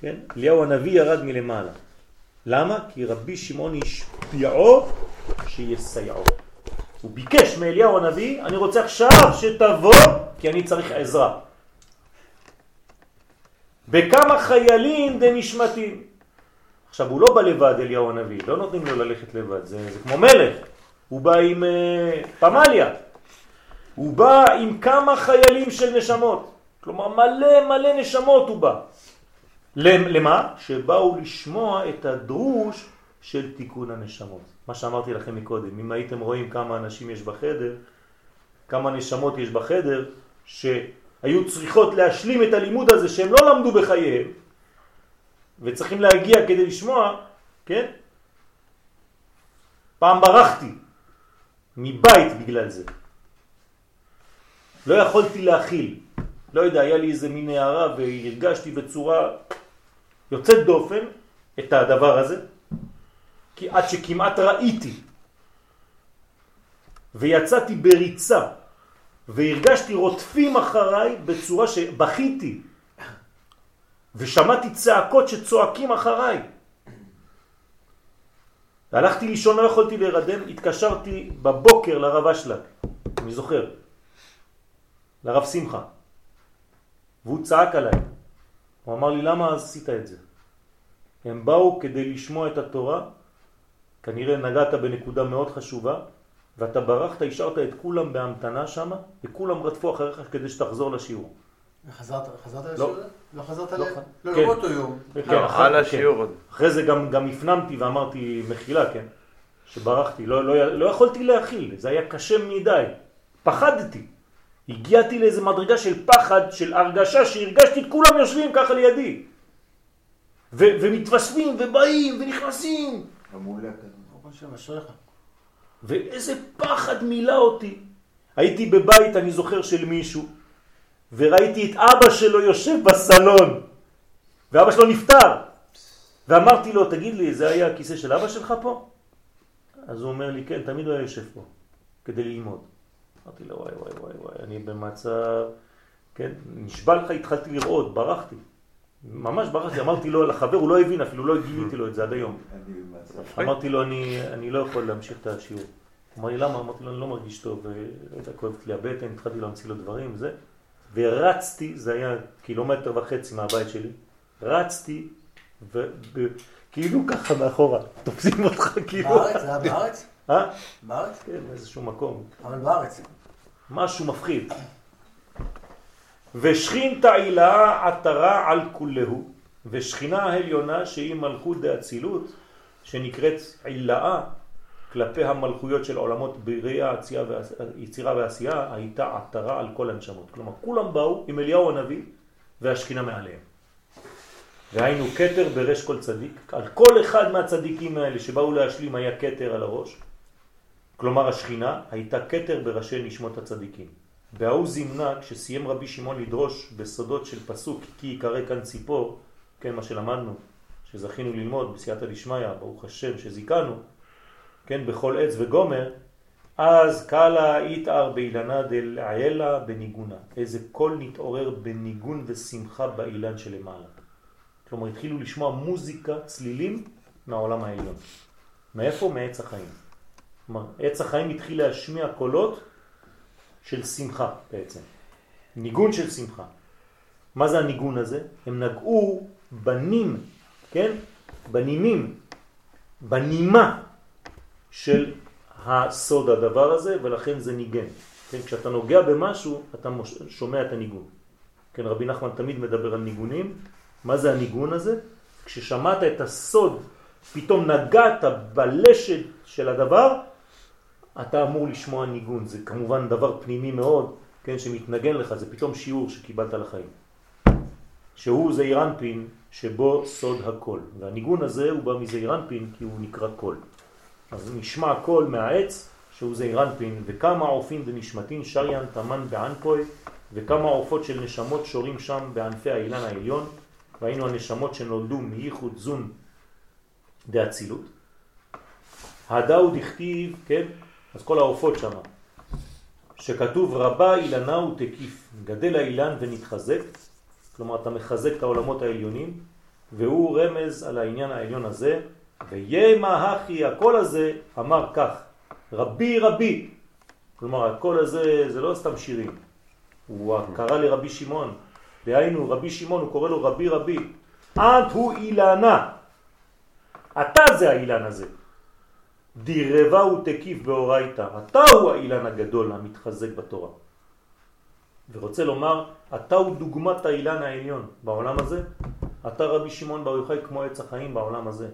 כן? אליהו הנביא ירד מלמעלה. למה? כי רבי שמעון השפיעו שיסייעו. הוא ביקש מאליהו הנביא, אני רוצה עכשיו שתבוא, כי אני צריך עזרה. בכמה חיילים דנשמתים. עכשיו, הוא לא בא לבד, אליהו הנביא, לא נותנים לו ללכת לבד, זה, זה כמו מלך. הוא בא עם uh, פמליה. הוא בא עם כמה חיילים של נשמות. כלומר, מלא מלא נשמות הוא בא. למה? שבאו לשמוע את הדרוש של תיקון הנשמות. מה שאמרתי לכם מקודם, אם הייתם רואים כמה אנשים יש בחדר, כמה נשמות יש בחדר, שהיו צריכות להשלים את הלימוד הזה שהם לא למדו בחייהם, וצריכים להגיע כדי לשמוע, כן? פעם ברחתי מבית בגלל זה. לא יכולתי להכיל. לא יודע, היה לי איזה מין הערה והרגשתי בצורה יוצאת דופן את הדבר הזה, כי עד שכמעט ראיתי ויצאתי בריצה והרגשתי רודפים אחריי בצורה שבכיתי ושמעתי צעקות שצועקים אחריי. והלכתי לישון, לא יכולתי להירדם, התקשרתי בבוקר לרב אשלג, אני זוכר, לרב שמחה, והוא צעק עליי. הוא אמר לי, למה עשית את זה? הם באו כדי לשמוע את התורה, כנראה נגעת בנקודה מאוד חשובה, ואתה ברחת, השארת את כולם בהמתנה שם, וכולם רדפו אחריך כדי שתחזור לשיעור. חזרת לא. לשיעור? לא חזרת ל... לא, לא, כן. לא באותו יום. כן, לא, אחרי- על כן. השיעור עוד. אחרי זה גם, גם הפנמתי ואמרתי מחילה, כן, שברחתי, לא, לא, לא יכולתי להכיל, זה היה קשה מדי, פחדתי, הגעתי לאיזה מדרגה של פחד, של הרגשה שהרגשתי את כולם יושבים ככה לידי, ו, ומתווספים ובאים ונכנסים, אשריך. ואיזה פחד מילא אותי. הייתי בבית, אני זוכר, של מישהו, וראיתי את אבא שלו יושב בסלון, ואבא שלו נפטר. ואמרתי לו, תגיד לי, זה היה הכיסא של אבא שלך פה? אז הוא אומר לי, כן, תמיד הוא היה יושב פה, כדי ללמוד. אמרתי לו, וואי וואי וואי וואי, אני במצב, כן, נשבע לך, התחלתי לראות, ברחתי. ממש ברחתי, אמרתי לו לחבר, הוא לא הבין אפילו, לא גיליתי לו את זה עד היום. אמרתי לו, אני, אני לא יכול להמשיך את השיעור. הוא אמר לי, למה? אמרתי לו, אני לא מרגיש טוב, יודע, כואבת לי הבטן, התחלתי להמציא לו דברים וזה. ורצתי, זה היה קילומטר וחצי מהבית שלי, רצתי, וכאילו ככה מאחורה, תופסים אותך כאילו. בארץ? זה היה בארץ? אה? בארץ? כן, באיזשהו מקום. אבל בארץ. משהו מפחיד. ושכין תעילה עטרה על כולהו, ושכינה העליונה שהיא מלכות דאצילות, שנקראת עילאה, כלפי המלכויות של עולמות בריאה, יצירה ועשייה, הייתה עטרה על כל הנשמות. כלומר, כולם באו עם אליהו הנביא והשכינה מעליהם. והיינו קטר ברש כל צדיק. על כל אחד מהצדיקים האלה שבאו להשלים היה קטר על הראש. כלומר השכינה הייתה קטר בראשי נשמות הצדיקים. בהוא זימנה כשסיים רבי שמעון לדרוש בסודות של פסוק כי יקרא כאן ציפור, כן מה שלמדנו, שזכינו ללמוד בסייעתא דשמיא, ברוך השם שזיכנו, כן בכל עץ וגומר, אז קלה יתער באילנה דלעילה בניגונה. איזה קול נתעורר בניגון ושמחה באילן שלמעלה. כלומר התחילו לשמוע מוזיקה, צלילים מהעולם העליון. מאיפה? מעץ החיים. כלומר, עץ החיים התחיל להשמיע קולות של שמחה בעצם. ניגון של שמחה. מה זה הניגון הזה? הם נגעו בנים, כן? בנימים, בנימה של הסוד הדבר הזה, ולכן זה ניגן. כן? כשאתה נוגע במשהו, אתה שומע את הניגון. כן, רבי נחמן תמיד מדבר על ניגונים. מה זה הניגון הזה? כששמעת את הסוד, פתאום נגעת בלשד של הדבר, אתה אמור לשמוע ניגון. זה כמובן דבר פנימי מאוד, כן, שמתנגן לך, זה פתאום שיעור שקיבלת לחיים. שהוא זעיר אנפין שבו סוד הכל. והניגון הזה הוא בא מזעיר אנפין כי הוא נקרא קול. אז נשמע קול מהעץ שהוא זעיר אנפין, וכמה עופין ונשמתין שריין תמן בענפוי, וכמה עופות של נשמות שורים שם בענפי האילן העליון, והיינו הנשמות שנולדו מייחוד זון דאצילות. הדא הוא דכתיב, כן? אז כל העופות שם, שכתוב רבה אילנא ותקיף, גדל האילן ונתחזק, כלומר אתה מחזק את העולמות העליונים, והוא רמז על העניין העליון הזה, וימה הכי הקול הזה אמר כך, רבי רבי, כלומר הקול הזה זה לא סתם שירים, הוא קרא לרבי שמעון, דהיינו רבי שמעון הוא קורא לו רבי רבי, את הוא אילנה, אתה זה האילן הזה, דירבה הוא תקיף באורייתא, אתה הוא האילן הגדול המתחזק בתורה. ורוצה לומר, אתה הוא דוגמת האילן העליון בעולם הזה, אתה רבי שמעון בר יוחאי כמו עץ החיים בעולם הזה,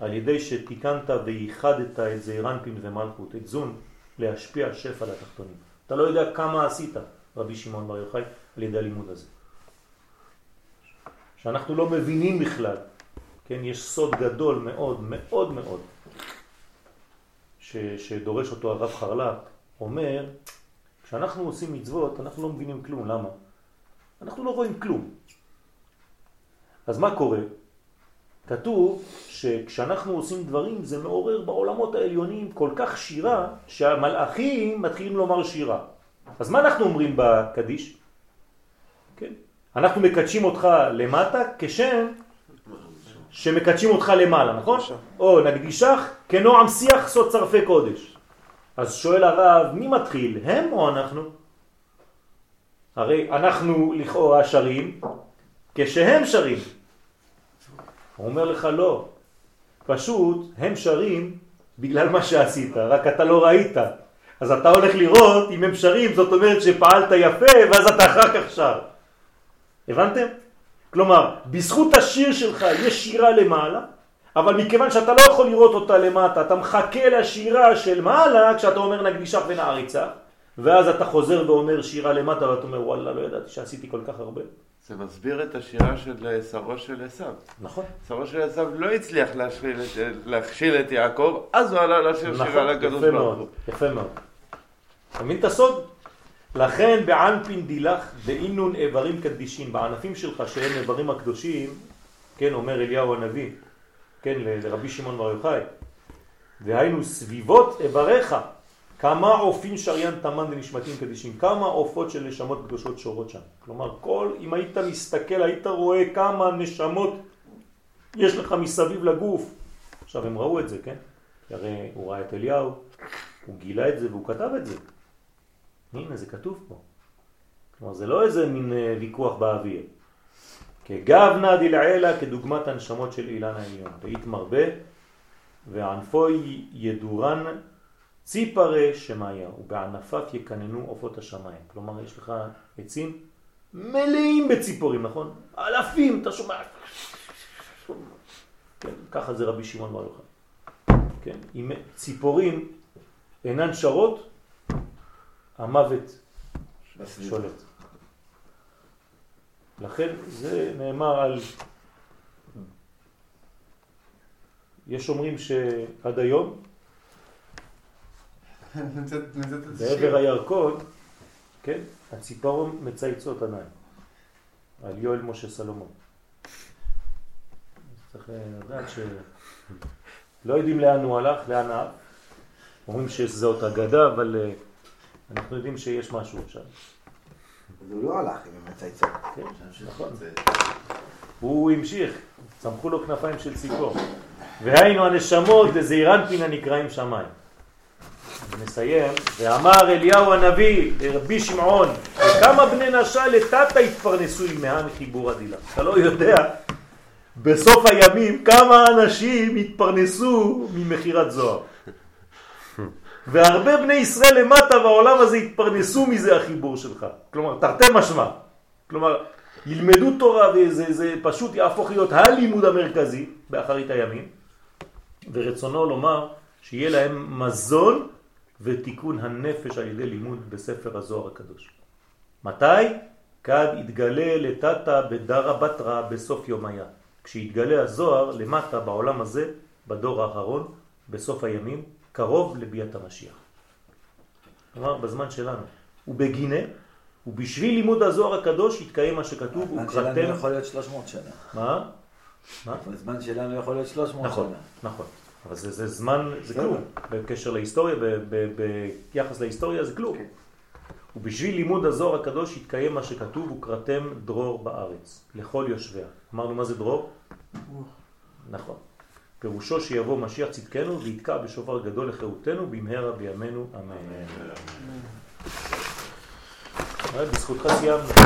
על ידי שתיקנת וייחדת את זעירנפין ומלכות, את זון, להשפיע שפע לתחתונים. אתה לא יודע כמה עשית, רבי שמעון בר יוחאי, על ידי הלימוד הזה. שאנחנו לא מבינים בכלל, כן, יש סוד גדול מאוד מאוד מאוד, ש, שדורש אותו הרב חרל"פ, אומר, כשאנחנו עושים מצוות, אנחנו לא מבינים כלום. למה? אנחנו לא רואים כלום. אז מה קורה? כתוב שכשאנחנו עושים דברים זה מעורר בעולמות העליונים כל כך שירה שהמלאכים מתחילים לומר שירה. אז מה אנחנו אומרים בקדיש? כן? אנחנו מקדשים אותך למטה כשם שמקדשים אותך למעלה, נכון? או נקדישך כנועם שיח סוד צרפי קודש. אז שואל הרב, מי מתחיל, הם או אנחנו? הרי אנחנו לכאורה שרים כשהם שרים. הוא אומר לך לא, פשוט הם שרים בגלל מה שעשית, רק אתה לא ראית. אז אתה הולך לראות אם הם שרים, זאת אומרת שפעלת יפה ואז אתה אחר כך שר. הבנתם? כלומר, בזכות השיר שלך יש שירה למעלה, אבל מכיוון שאתה לא יכול לראות אותה למטה, אתה מחכה לשירה של מעלה כשאתה אומר נקדישך ונעריצך, ואז אתה חוזר ואומר שירה למטה ואתה אומר וואלה לא ידעתי שעשיתי כל כך הרבה. זה מסביר את השירה של שרו של עשיו. נכון. שרו של עשיו לא הצליח להכשיל את, להכשיל את יעקב, אז הוא עלה לשיר נכון, שירה לקדוש יפה ברוך מאוד, הוא. יפה מאוד. אתה מבין את הסוד? לכן בענפין דילך דאינון איברים קדישין, בענפים שלך שהם איברים הקדושים, כן, אומר אליהו הנביא, כן, לרבי שמעון בר יוחאי, והיינו סביבות איבריך, כמה עופין שריין תמן ונשמתים קדישים, כמה עופות של נשמות קדושות שורות שם. כלומר, כל, אם היית מסתכל, היית רואה כמה נשמות יש לך מסביב לגוף. עכשיו, הם ראו את זה, כן? הרי הוא ראה את אליהו, הוא גילה את זה והוא כתב את זה. הנה, זה כתוב פה. כלומר, זה לא איזה מין אה, ויכוח באוויר. כגבנה דלעילה כדוגמת הנשמות של אילן העליון. דאית מרבה וענפוי ידורן ציפרה שמאיה ובענפיו יקננו עופות השמיים. כלומר, יש לך עצים מלאים בציפורים, נכון? אלפים, אתה שומע? כן, ככה זה רבי שמעון בר יוחאי. כן, אם ציפורים אינן שרות, המוות שולט. לכן זה נאמר על... יש אומרים שעד היום, בעבר הירקון, כן, הציפורון מצייצות עיניים. על יואל משה סלומון. צריך לדעת שלא יודעים לאן הוא הלך, לאן האף. אומרים שזאת אגדה, אבל אה, אנחנו יודעים שיש משהו שם. אז הוא לא הלך עם המצייצות. כן, נכון. הוא המשיך, צמחו לו כנפיים של ציפור. והיינו הנשמות דזעירנפין הנקראים שמיים. נסיים, ואמר אליהו הנביא לרבי שמעון, וכמה בני נשה לטאטה התפרנסו עמהם מחיבור הדילה. אתה לא יודע בסוף הימים כמה אנשים התפרנסו ממחירת זוהר. והרבה בני ישראל למטה בעולם הזה התפרנסו מזה החיבור שלך. כלומר, תרתי משמע. כלומר, ילמדו תורה וזה זה פשוט יהפוך להיות הלימוד המרכזי באחרית הימים, ורצונו לומר שיהיה להם מזון ותיקון הנפש על ידי לימוד בספר הזוהר הקדוש. מתי? כד יתגלה לטאטה בדרה בתרה בסוף יומיה. כשיתגלה הזוהר למטה בעולם הזה, בדור האחרון, בסוף הימים, קרוב לביאת המשיח. כלומר, בזמן שלנו. ובגינה, ובשביל לימוד הזוהר הקדוש יתקיים מה שכתוב, הזמן שלנו וקראתם... יכול להיות 300 שנה. מה? מה? הזמן שלנו יכול להיות 300 נכון, שנה. נכון. אבל זה, זה זמן, זה. כלום. בקשר להיסטוריה, ב, ב, ביחס להיסטוריה זה כלום. ובשביל לימוד הזוהר הקדוש יתקיים מה שכתוב, וקראתם דרור בארץ, לכל יושביה. אמרנו מה זה דרור? נכון. פירושו שיבוא משיח צדקנו ויתקע בשופר גדול לחירותנו במהרה בימינו אמן. בזכותך סיימנו.